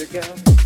to go.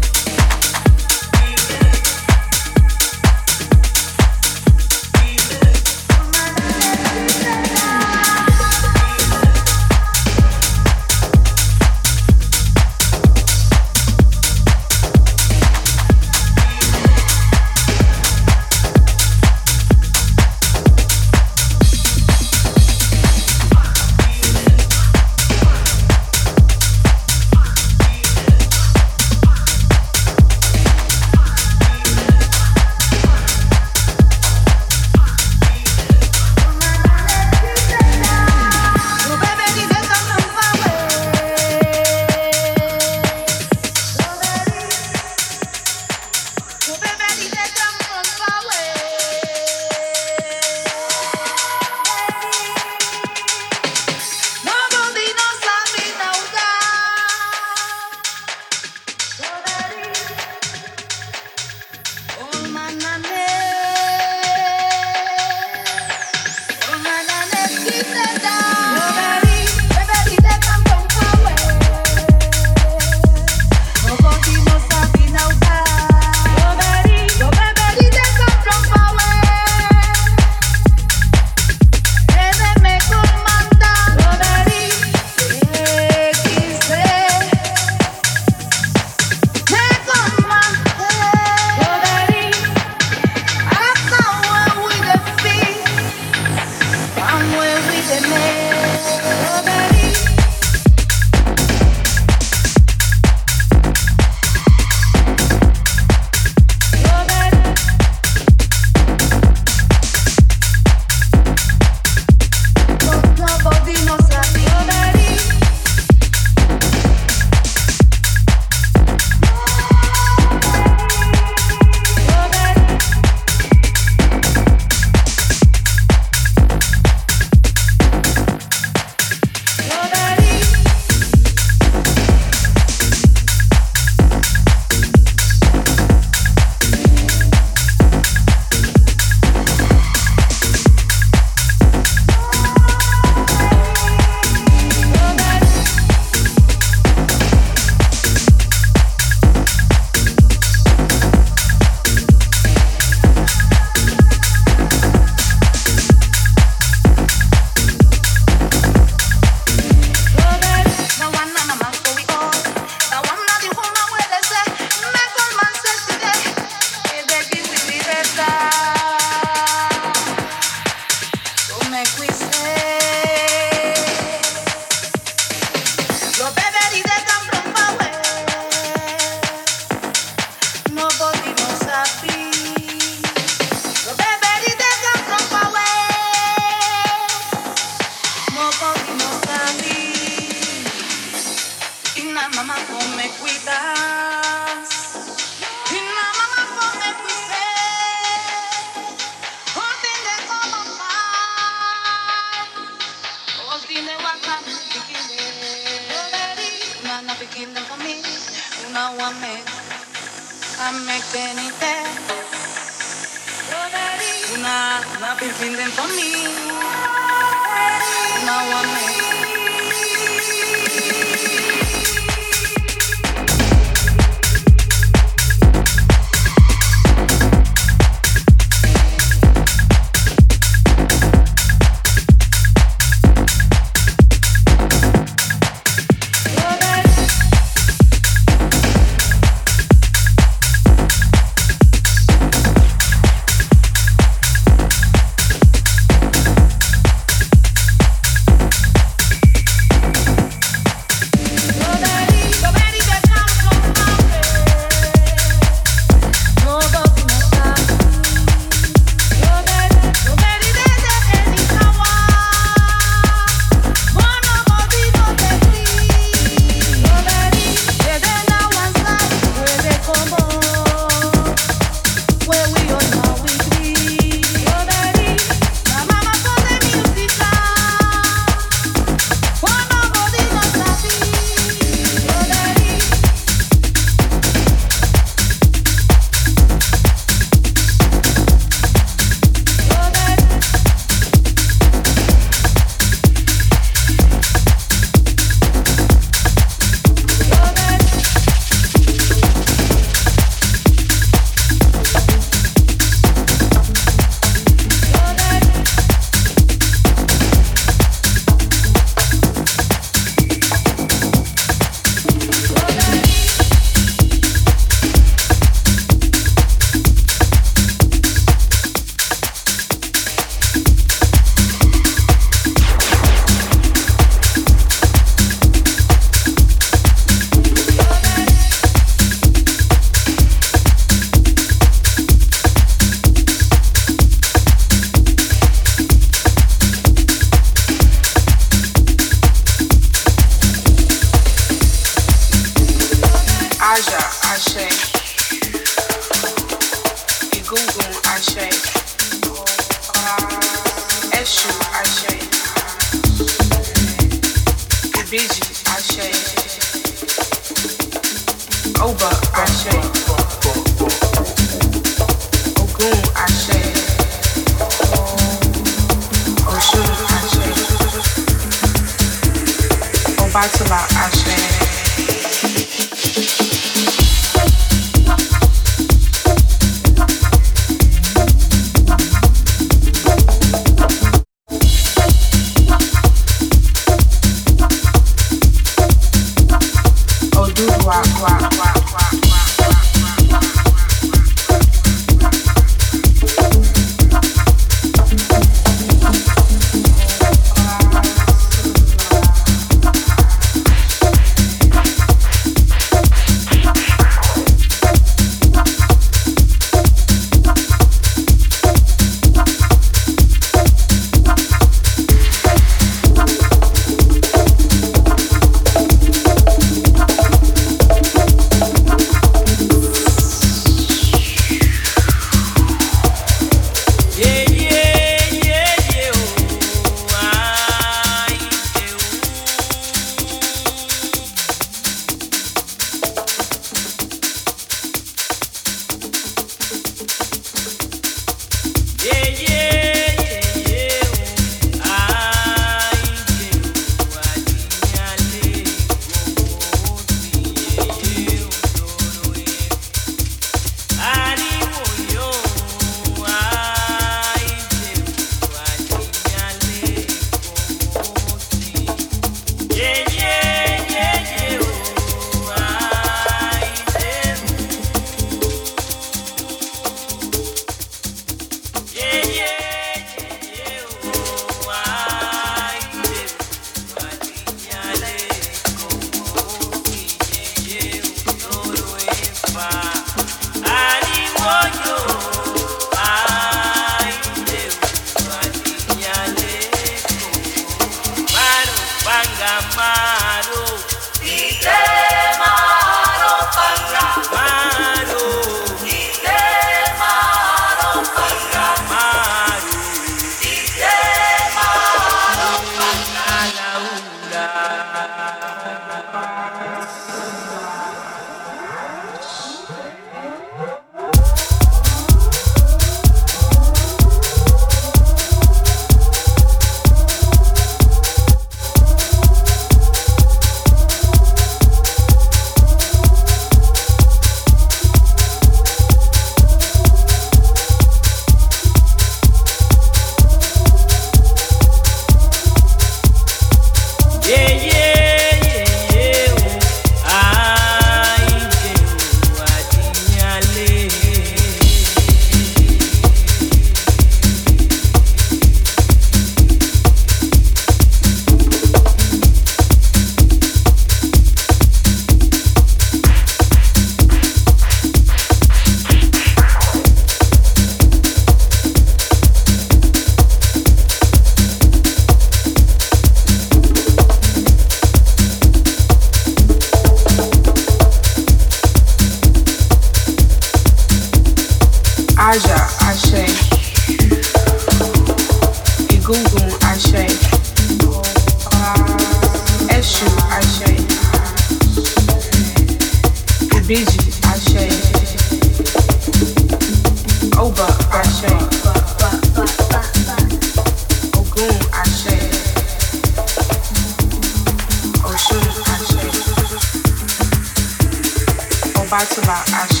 parts of our ashes.